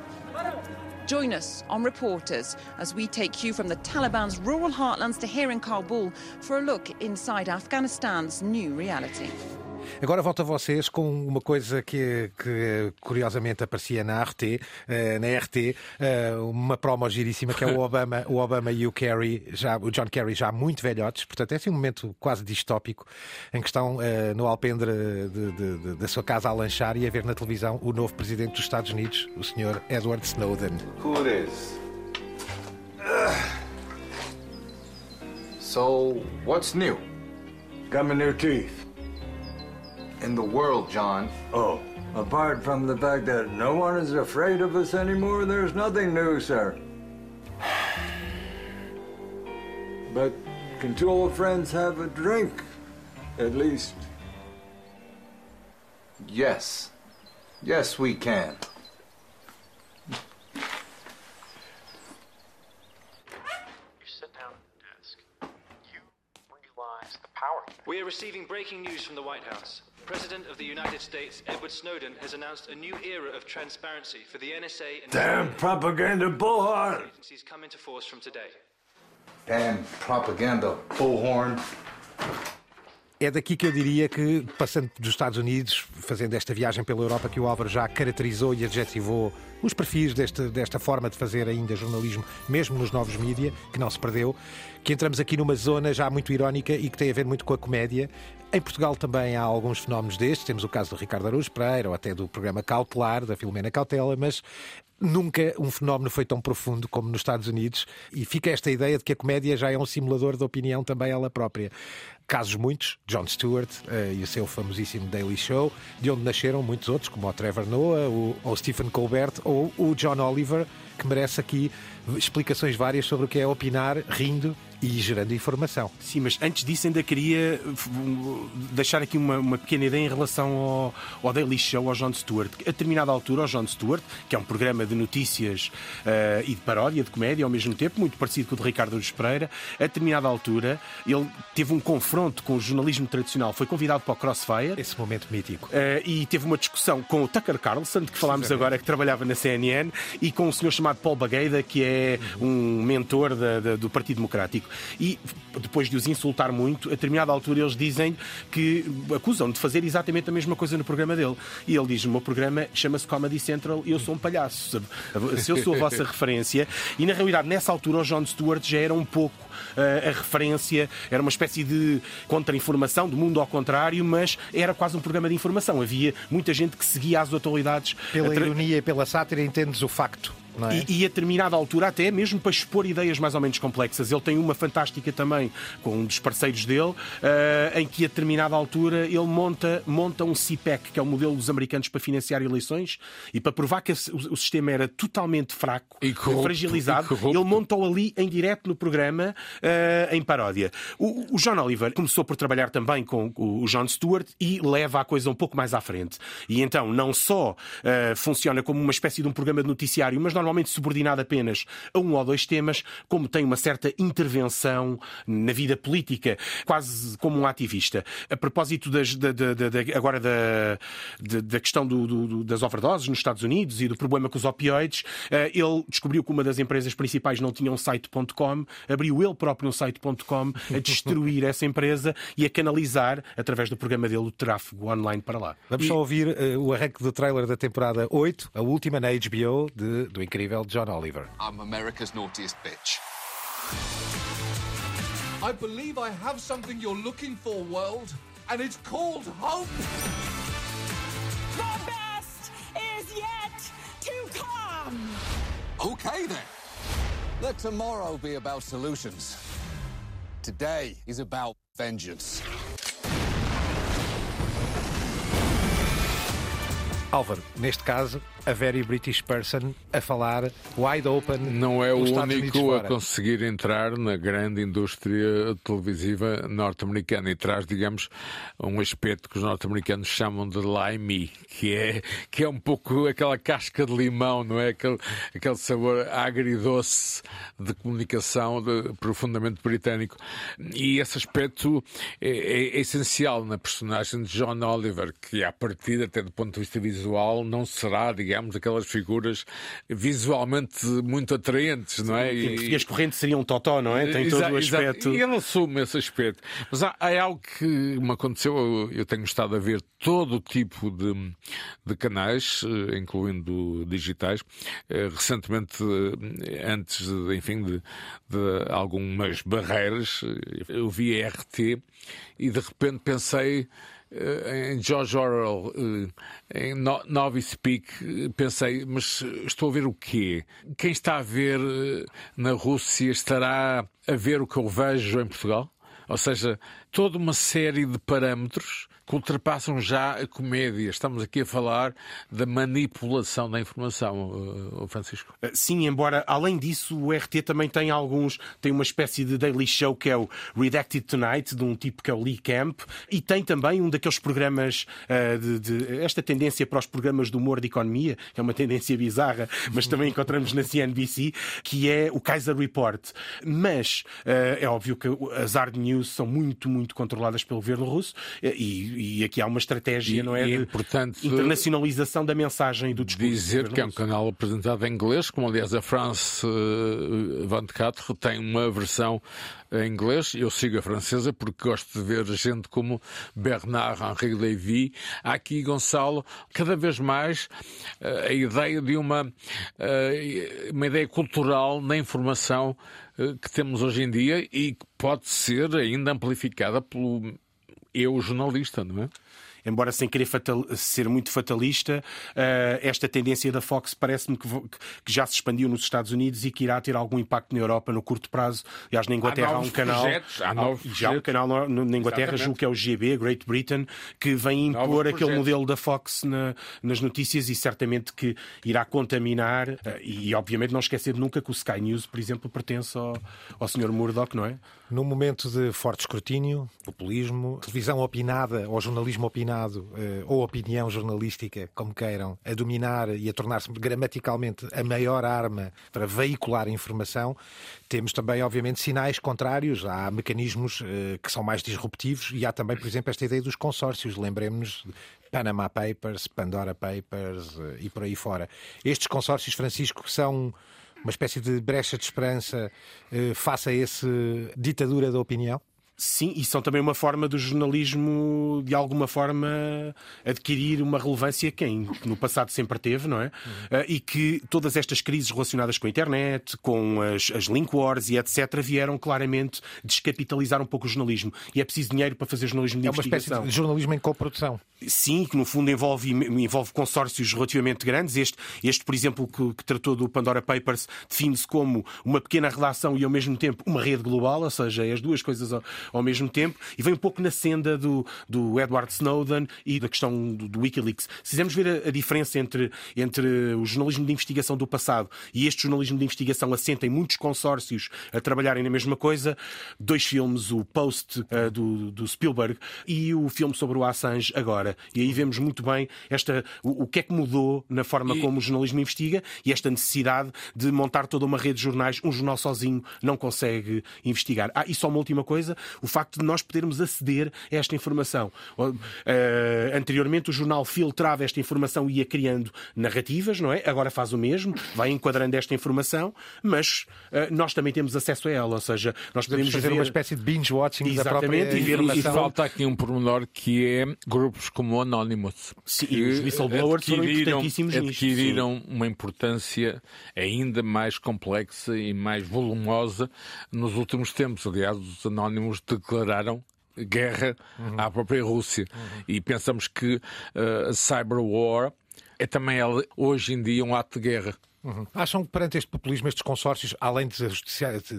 Join us on Reporters as we take you from the Taliban's rural heartlands to here in Kabul for a look inside Afghanistan's new reality. Agora volto a vocês com uma coisa que, que curiosamente aparecia na RT, uh, na RT, uh, uma promo giríssima que é o Obama, o Obama e o Kerry, já, o John Kerry já muito velhotes, portanto é assim um momento quase distópico em que estão uh, no alpendre de, de, de, da sua casa a lanchar e a ver na televisão o novo presidente dos Estados Unidos, o Sr. Edward Snowden. Who it is? So, what's new? Got my new teeth. In the world, John. Oh, apart from the fact that no one is afraid of us anymore, there's nothing new, sir. But can two old friends have a drink? At least. Yes. Yes, we can. You sit down at the desk. You realize the power. We are receiving breaking news from the White House. President of the United States, Edward Snowden, has announced a new era of transparency for the NSA and Damn propaganda bullhorn! agencies come into force from today. Damn propaganda, bullhorn. É daqui que eu diria que, passando dos Estados Unidos, fazendo esta viagem pela Europa, que o Álvaro já caracterizou e adjetivou os perfis deste, desta forma de fazer ainda jornalismo, mesmo nos novos mídia, que não se perdeu, que entramos aqui numa zona já muito irónica e que tem a ver muito com a comédia. Em Portugal também há alguns fenómenos destes, temos o caso do Ricardo Araújo Pereira, ou até do programa Cautelar, da Filomena Cautela, mas nunca um fenómeno foi tão profundo como nos Estados Unidos e fica esta ideia de que a comédia já é um simulador da opinião também ela própria. Casos muitos, Jon Stewart uh, e o seu famosíssimo Daily Show, de onde nasceram muitos outros, como o Trevor Noah, o, o Stephen Colbert ou o John Oliver, que merece aqui explicações várias sobre o que é opinar rindo e gerando informação. Sim, mas antes disso ainda queria deixar aqui uma, uma pequena ideia em relação ao, ao, Daily Show, ao Jon Stewart. A determinada altura, o Jon Stewart, que é um programa de notícias uh, e de paródia, de comédia ao mesmo tempo, muito parecido com o de Ricardo Aruz Pereira, a determinada altura ele teve um confronto com o jornalismo tradicional, foi convidado para o Crossfire. Esse momento mítico. Uh, e teve uma discussão com o Tucker Carlson, de que falámos agora, que trabalhava na CNN, e com um senhor chamado Paul Bagueida, que é um mentor da, da, do Partido Democrático. E depois de os insultar muito, a determinada altura eles dizem que acusam de fazer exatamente a mesma coisa no programa dele. E ele diz: O meu programa chama-se Comedy Central e eu sou um palhaço. Se eu sou a vossa referência. E na realidade, nessa altura, o Jon Stewart já era um pouco uh, a referência, era uma espécie de contra-informação, do mundo ao contrário, mas era quase um programa de informação. Havia muita gente que seguia as atualidades. Pela ironia e pela sátira, entendes o facto. É? E, e, a determinada altura, até mesmo para expor ideias mais ou menos complexas. Ele tem uma fantástica também com um dos parceiros dele, uh, em que a determinada altura ele monta, monta um CPEC, que é o modelo dos americanos para financiar eleições, e para provar que o, o sistema era totalmente fraco e corrupto, fragilizado, e corrupto. ele montou ali em direto no programa, uh, em paródia. O, o, John Oliver começou por trabalhar também com o John Stewart e leva a coisa um pouco mais à frente. E então não só uh, funciona como uma espécie de um programa de noticiário, mas normalmente normalmente subordinado apenas a um ou dois temas, como tem uma certa intervenção na vida política, quase como um ativista. A propósito das, da, da, da, agora da, da questão do, do, das overdoses nos Estados Unidos e do problema com os opioides, eh, ele descobriu que uma das empresas principais não tinha um site.com, abriu ele próprio um site.com a destruir essa empresa e a canalizar, através do programa dele, o tráfego online para lá. Vamos e... só ouvir uh, o arranque do trailer da temporada 8, a última na HBO, de, do incrível John Oliver. I'm America's naughtiest bitch. I believe I have something you're looking for, world, and it's called hope. The best is yet to come. Okay then. Let tomorrow be about solutions. Today is about vengeance. Álvaro, neste caso, a very British person a falar wide open. Não é o único a conseguir entrar na grande indústria televisiva norte-americana e traz, digamos, um aspecto que os norte-americanos chamam de limey, que é, que é um pouco aquela casca de limão, não é? Aquele, aquele sabor agridoce de comunicação de, profundamente britânico. E esse aspecto é, é, é essencial na personagem de John Oliver, que, a partir até do ponto de vista visual, audiovisual não será, digamos, aquelas figuras visualmente muito atraentes, não é? E, e as correntes seriam totó, não é? Tem todo o aspecto. E ele assume esse aspecto. Mas há, há algo que me aconteceu, eu, eu, tenho estado a ver todo o tipo de, de canais, eh, incluindo digitais. Eh, recentemente, eh, antes, enfim, de, de algumas barreiras, eu vi a RT e de repente pensei em George Orwell, eh, em Novi Speak, pensei, mas estou a ver o quê? Quem está a ver eh, na Rússia estará a ver o que eu vejo em Portugal? Ou seja, toda uma série de parâmetros que ultrapassam já a comédia. Estamos aqui a falar da manipulação da informação, Francisco. Eh, sim, embora além disso o RT também tem alguns, tem uma espécie de daily show que é o Redacted Tonight, de um tipo que é o Lee Camp, e tem também um daqueles programas uh, de, de, esta tendência para os programas de humor de economia, que é uma tendência bizarra, mas também encontramos na CNBC, que é o Kaiser Report. Mas uh, é óbvio que as hard news são muito, muito controladas pelo governo russo e e aqui há uma estratégia, e, não é? E, de portanto, internacionalização da mensagem do discurso. Dizer que é um canal apresentado em inglês, como aliás a France 24 tem uma versão em inglês. Eu sigo a francesa porque gosto de ver gente como Bernard Henri Lévy. Há aqui, Gonçalo, cada vez mais eh, a ideia de uma, eh, uma ideia cultural na informação eh, que temos hoje em dia e que pode ser ainda amplificada pelo eu jornalista, não é? embora sem querer fatal, ser muito fatalista, uh, esta tendência da Fox parece-me que, que, já se expandiu nos Estados Unidos e que irá ter algum impacto na Europa no curto prazo. Aliás, na Inglaterra há, há um canal. Projetos, há novos já há um canal na, na Inglaterra, Exatamente. julgo que é o GB, Great Britain, que vem impor aquele modelo da Fox na, nas notícias e certamente que irá contaminar. Uh, e, obviamente, não esquecer nunca que o Sky News, por exemplo, pertence ao, ao Sr. Murdoch, não é? Num momento de forte escrutínio, populismo, televisão opinada ou jornalismo opinado eh, ou opinião jornalística, como queiram, a dominar e a tornar-se gramaticalmente a maior arma para veicular informação, temos também, obviamente, sinais contrários. Há mecanismos eh, que são mais disruptivos e há também, por exemplo, esta ideia dos consórcios. Lembremos-nos Panama Papers, Pandora Papers eh, e por aí fora. Estes consórcios, Francisco, são uma espécie de brecha de esperança eh, face a essa ditadura da opinião? Sim, e são também uma forma do jornalismo, de alguma forma, adquirir uma relevância que no passado sempre teve, não é? Uhum. E que todas estas crises relacionadas com a internet, com as, as link wars e etc., vieram claramente descapitalizar um pouco o jornalismo. E é preciso dinheiro para fazer jornalismo de é investigação. É uma espécie de jornalismo em coprodução. Sim, que no fundo envolve, envolve consórcios relativamente grandes. Este, este por exemplo, que, que tratou do Pandora Papers, define-se como uma pequena redação e ao mesmo tempo uma rede global, ou seja, as duas coisas ao mesmo tempo, e vem um pouco na senda do, do Edward Snowden e da questão do, do Wikileaks. Se fizermos ver a, a, diferença entre, entre o jornalismo de investigação do passado e este jornalismo de investigação assenta em muitos consórcios a trabalharem na mesma coisa, dois filmes, o Post uh, do, do Spielberg e o filme sobre o Assange agora. E aí vemos muito bem esta, o, o que é que mudou na forma e... como o jornalismo investiga e esta necessidade de montar toda uma rede de jornais. Um jornal sozinho não consegue investigar. Ah, e só uma última coisa: o facto de nós podermos aceder a esta informação. Uh, anteriormente, o jornal filtrava esta informação e ia criando narrativas, não é? Agora faz o mesmo, vai enquadrando esta informação, mas uh, nós também temos acesso a ela, ou seja, nós podemos fazer ver... uma espécie de binge-watching da própria e, ver e falta aqui um pormenor que é grupos como o Anonymous. Sim, e os whistleblowers foram importantíssimos adquiriram nisto. uma importância ainda mais complexa e mais volumosa nos últimos tempos. Aliás, os Anónimos declararam guerra uhum. à própria Rússia. Uhum. E pensamos que uh, a cyber war é também hoje em dia um ato de guerra. Uhum. Acham que perante este populismo, estes consórcios, além de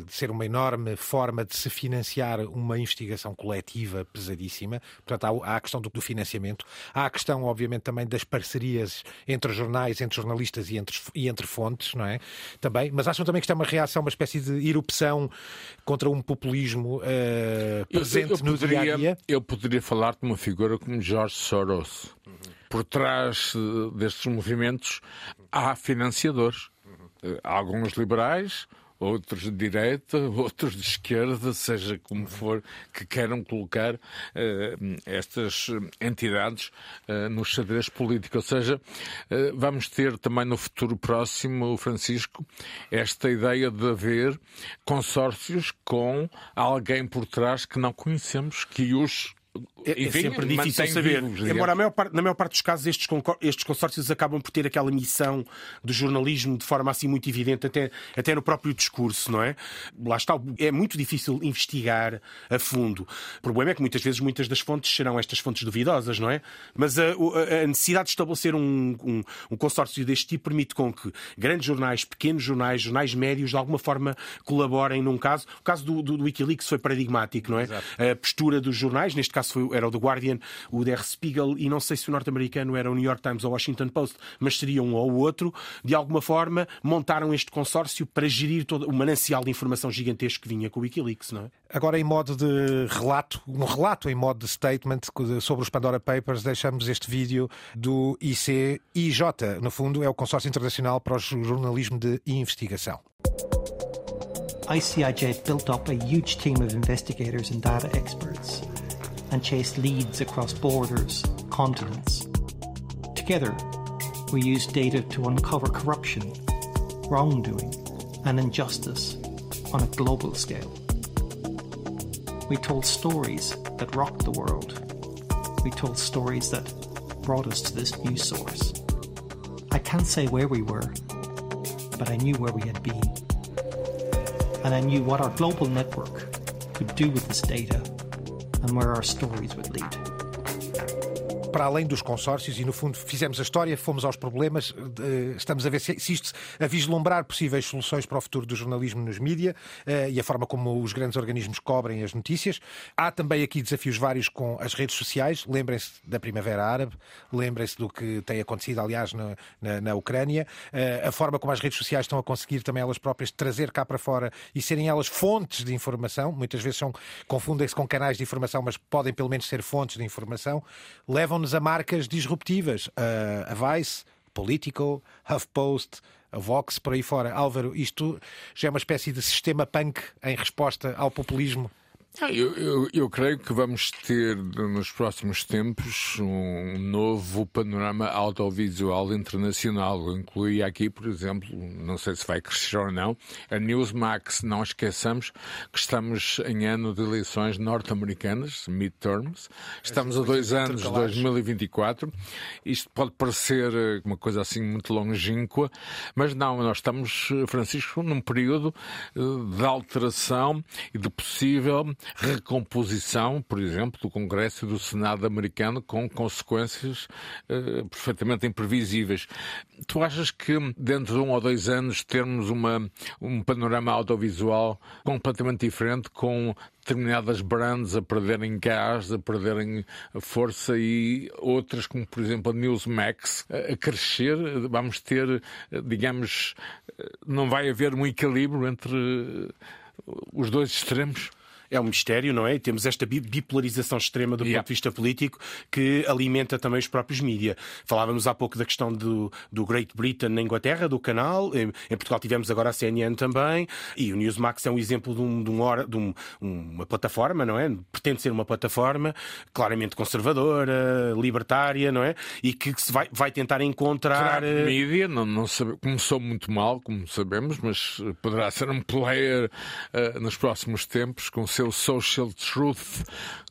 ser uma enorme forma de se financiar uma investigação coletiva pesadíssima, portanto, há a questão do financiamento, há a questão, obviamente, também das parcerias entre jornais, entre jornalistas e entre, e entre fontes, não é? Também, mas acham também que isto é uma reação, uma espécie de erupção contra um populismo uh, presente eu, eu, eu no poderia, dia a dia? Eu poderia falar de uma figura como George Soros. Uhum por trás eh, destes movimentos há financiadores. Uhum. Alguns liberais, outros de direita, outros de esquerda, seja como for, que queiram colocar uh, estas entidades uh, no xadrez político. Ou seja, uh, vamos ter também no futuro próximo, Francisco, esta ideia de haver consórcios com alguém por trás que não conhecemos, que os é, é sempre difícil saber. Vivos, Embora maior parte, na maior parte dos casos estes, estes consórcios acabam por ter aquela missão do jornalismo de forma assim muito evidente, até, até no próprio discurso, não é? Lá está, é muito difícil investigar a fundo. O problema é que muitas vezes muitas das fontes serão estas fontes duvidosas, não é? Mas a, a necessidade de estabelecer um, um, um, consórcio deste tipo permite com que grandes jornais, pequenos jornais, jornais médios, de alguma forma colaborem num caso. O caso do, do, do Wikileaks foi paradigmático, não é? Exato. A postura dos jornais, neste caso foi era o The Guardian, o Der Spiegel e não sei se o norte-americano era o New York Times ou o Washington Post, mas seria um ou o outro, de alguma forma montaram este consórcio para gerir todo o manancial de informação gigantesco que vinha com o Wikileaks, não é? Agora, em modo de relato, um relato em modo de statement sobre os Pandora Papers, deixamos este vídeo do ICIJ. No fundo, é o Consórcio Internacional para o Jornalismo de Investigação. ICIJ built up a huge team of investigators and data experts. And chase leads across borders, continents. Together, we use data to uncover corruption, wrongdoing, and injustice on a global scale. We told stories that rocked the world. We told stories that brought us to this news source. I can't say where we were, but I knew where we had been. And I knew what our global network could do with this data and where our stories would lead. Para além dos consórcios e, no fundo, fizemos a história, fomos aos problemas, estamos a ver se isto a vislumbrar possíveis soluções para o futuro do jornalismo nos mídia eh, e a forma como os grandes organismos cobrem as notícias. Há também aqui desafios vários com as redes sociais. Lembrem-se da Primavera Árabe, lembrem-se do que tem acontecido, aliás, na, na, na Ucrânia. Eh, a forma como as redes sociais estão a conseguir também elas próprias trazer cá para fora e serem elas fontes de informação. Muitas vezes confundem-se com canais de informação, mas podem pelo menos ser fontes de informação. Levam levam-nos a marcas disruptivas. a Vice, Politico, HuffPost, a Vox, por aí fora. Álvaro, isto já é uma espécie de sistema punk em resposta ao populismo eu, eu, eu, creio que vamos ter nos próximos tempos um novo panorama audiovisual internacional. Incluía aqui, por exemplo, não sei se vai crescer ou não, a Newsmax. Não esqueçamos que estamos em ano de eleições norte-americanas, midterms. Estamos a dois anos de 2024. Isto pode parecer eh, uma coisa assim muito longínqua, mas não, nós estamos, eh, Francisco, num período eh, de alteração e de possível recomposição, por exemplo, do Congresso e do Senado americano com consequências uh, perfeitamente imprevisíveis. Tu achas que dentro de um ou dois anos termos uma, um panorama audiovisual completamente diferente, com determinadas brands a perderem gás, a perderem força e outras, como por exemplo a Newsmax, a crescer. Vamos ter, digamos, não vai haver um equilíbrio entre os dois extremos? É um mistério, não é? E temos esta bipolarização extrema do yeah. ponto de vista político que alimenta também os próprios mídia. Falávamos há pouco da questão do, do Great Britain na Inglaterra, do canal. Em, em, Portugal tivemos agora a CNN também. E o Newsmax é um exemplo de, um, de, um, de um, uma plataforma, não é? Pretende ser uma plataforma claramente conservadora, libertária, não é? E que se vai, vai tentar encontrar. Claro, mídia não, não sabe, começou muito mal, como sabemos, mas poderá ser um player uh, nos próximos tempos com seu social truth,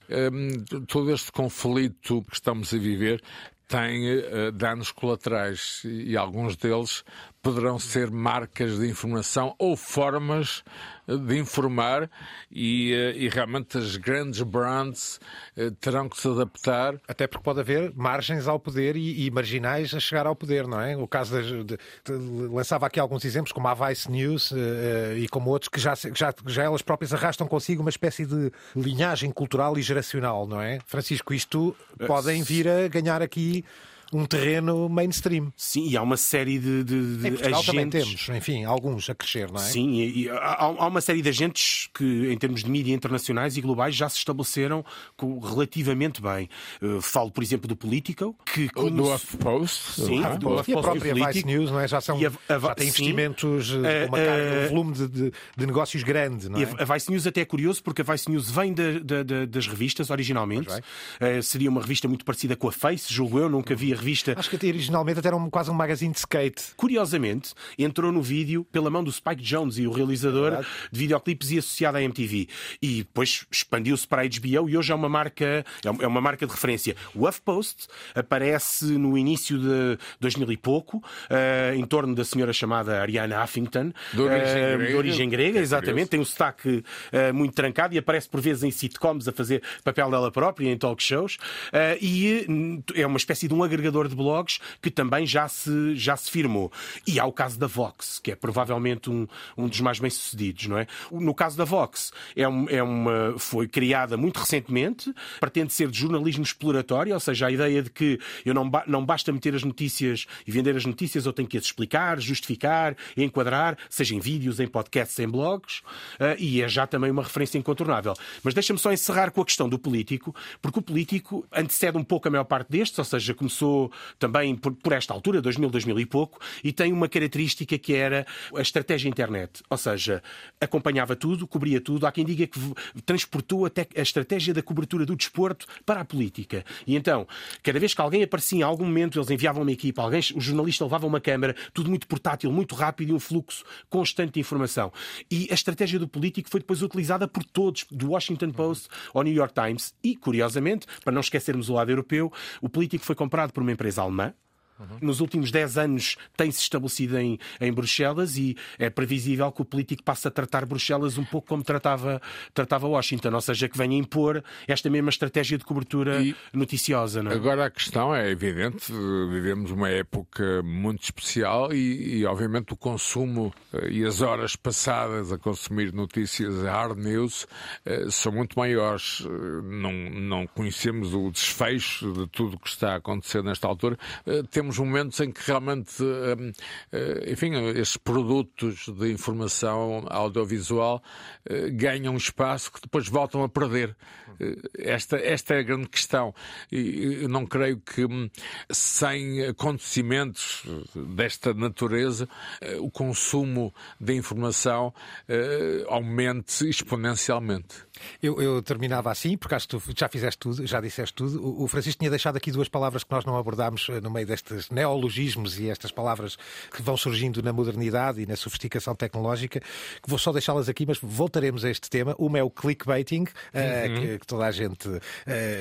um, todo este conflito que estamos a viver tem uh, danos colaterais e alguns deles poderão ser marcas de informação ou formas de informar e, eh, e realmente as grandes brands eh, terão que se adaptar. Até porque pode haver margens ao poder e, e marginais a chegar ao poder, não é? O caso de, de, de, lançava aqui alguns exemplos, como a Vice News uh, e como outros, que já, já, já elas próprias arrastam consigo uma espécie de linhagem cultural e geracional, não é? Francisco, isto podem vir a ganhar aqui um terreno mainstream. Sim, e há uma série de, de, de em Portugal agentes... também temos, enfim, alguns a crescer, não é? Sim, e, e há, há uma série de agentes que, em termos de mídia internacionais e globais, já se estabeleceram com, relativamente bem. Uh, falo, por exemplo, do Politico, que... Como... Do HuffPost. Sim, ah, do HuffPost e a própria Vice News, não é? Já, são, a, a, já tem sim. investimentos, uh, uma carga, um volume de, de, de, negócios grande, não é? E a, a Vice News até é curioso, porque a Vice News vem de, de, das revistas, originalmente. Uh, seria uma revista muito parecida com a Face, julgo eu, nunca vi a revista. Acho que até originalmente até era um, quase um magazine de skate. Curiosamente, entrou no vídeo pela mão do Spike Jones e o realizador é de videoclipes e associado à MTV. E depois expandiu-se para a HBO e hoje é uma marca, é uma marca de referência. O HuffPost aparece no início de 2000 e pouco, uh, em torno da senhora chamada Ariana Huffington, de origem grega, de origem grega exatamente. Tem um sotaque uh, muito trancado e aparece por vezes em sitcoms a fazer papel dela própria, em talk shows. Uh, e é uma espécie de um agregador de blogs que também já se, já se firmou. E há o caso da Vox, que é provavelmente um, um dos mais bem-sucedidos, não é? No caso da Vox, é, um, é uma, foi criada muito recentemente, pretende ser de jornalismo exploratório, ou seja, a ideia de que eu não, ba não basta meter as notícias e vender as notícias, eu tenho que as explicar, justificar, enquadrar, seja em vídeos, em podcasts, em blogs, uh, e é já também uma referência incontornável. Mas deixa-me só encerrar com a questão do político, porque o político antecede um pouco a maior parte destes, ou seja, começou também por, por esta altura, 2000, 2000 e pouco, e tem uma característica que era a estratégia internet, ou seja, acompanhava tudo, cobria tudo. Há quem diga que transportou até a estratégia da cobertura do desporto para a política. E então, cada vez que alguém aparecia em algum momento, eles enviavam uma equipa, alguém, o jornalista levava uma câmara, tudo muito portátil, muito rápido e um fluxo constante de informação. E a estratégia do político foi depois utilizada por todos, do Washington Post ao New York Times. E, curiosamente, para não esquecermos o lado europeu, o político foi comprado por uma empresa alemã, Uhum. Nos últimos 10 anos tem-se estabelecido em, em Bruxelas e é previsível que o político passe a tratar Bruxelas um pouco como tratava, tratava Washington, ou seja, que venha impor esta mesma estratégia de cobertura e noticiosa. Não é? Agora a questão é evidente, vivemos uma época muito especial e, e, obviamente o consumo eh, e as horas passadas a consumir notícias hard news eh, são muito maiores. Eh, não, não conhecemos o desfecho de tudo o que está a acontecer nesta altura. Temos temos momentos em que realmente, hum, eh, enfim, estes produtos de informação audiovisual eh, ganham espaço que depois voltam a perder. Eh, esta, esta é a grande questão. E não creio que hum, sem acontecimentos desta natureza o consumo de informação aumente exponencialmente. Eu, eu, terminava assim, porque acho que tu já fizeste tudo, já disseste tudo. O, Francisco tinha deixado aqui duas palavras que nós não abordámos no meio destes neologismos e estas palavras que vão surgindo na modernidade e na sofisticação tecnológica, que vou só deixá-las aqui, mas voltaremos a este tema. Uma é o clickbaiting, eh, uhum. uh, que, que, toda a gente uh,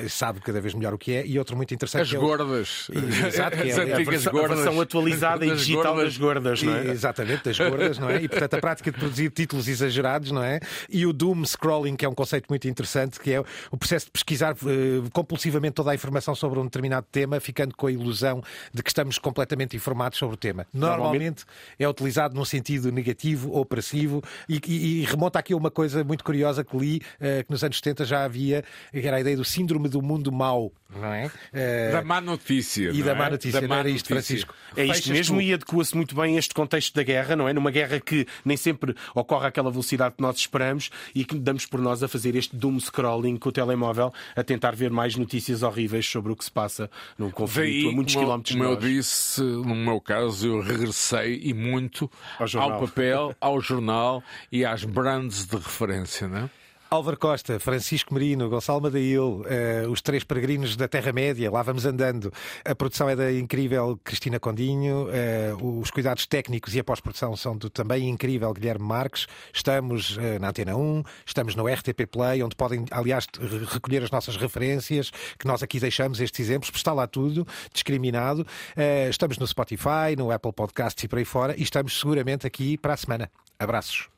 sabe cada vez melhor o que é, e outro muito interessante. As é o... gordas. Exato, que é, As antigas a gordas. Versão atualizada e digital gordas. das gordas, não é? E, exatamente, das gordas, não é? E portanto a prática de produzir títulos exagerados, não é? E o doom scrolling, que é um conceito muito interessante, que é o processo de pesquisar uh, compulsivamente toda a informação sobre um determinado tema, ficando com a ilusão de que estamos completamente informados sobre o tema. Normalmente é utilizado num sentido negativo, opressivo, e, e, e remonta aqui a uma coisa muito curiosa que li, uh, que nos anos 70 já havia, que era a ideia do síndrome do mundo mau, não é? Uh, da má notícia. E da má é? notícia, da não era isto, Francisco? É isto mesmo tu... e adequa-se muito bem a este contexto da guerra, não é? Numa guerra que nem sempre ocorre àquela velocidade que nós esperamos e que damos por nós a fazer este doom scrolling com o telemóvel, a tentar ver mais notícias horríveis sobre o que se passa num conflito Daí, a muitos quilómetros como de nós. eu disse, no meu caso, eu regressei e muito ao, ao papel, ao jornal e às brands de referência, não é? Álvaro Costa, Francisco Merino, Gonçalo Madail, uh, os três peregrinos da Terra-média, lá vamos andando. A produção é da incrível Cristina Condinho, uh, os cuidados técnicos e a pós-produção são do também incrível Guilherme Marques. Estamos uh, na Antena 1, estamos no RTP Play, onde podem, aliás, recolher as nossas referências, que nós aqui deixamos estes exemplos, está lá tudo, discriminado. estamos no Spotify, no Apple Podcasts e por aí fora, e estamos seguramente aqui para a semana. Abraços.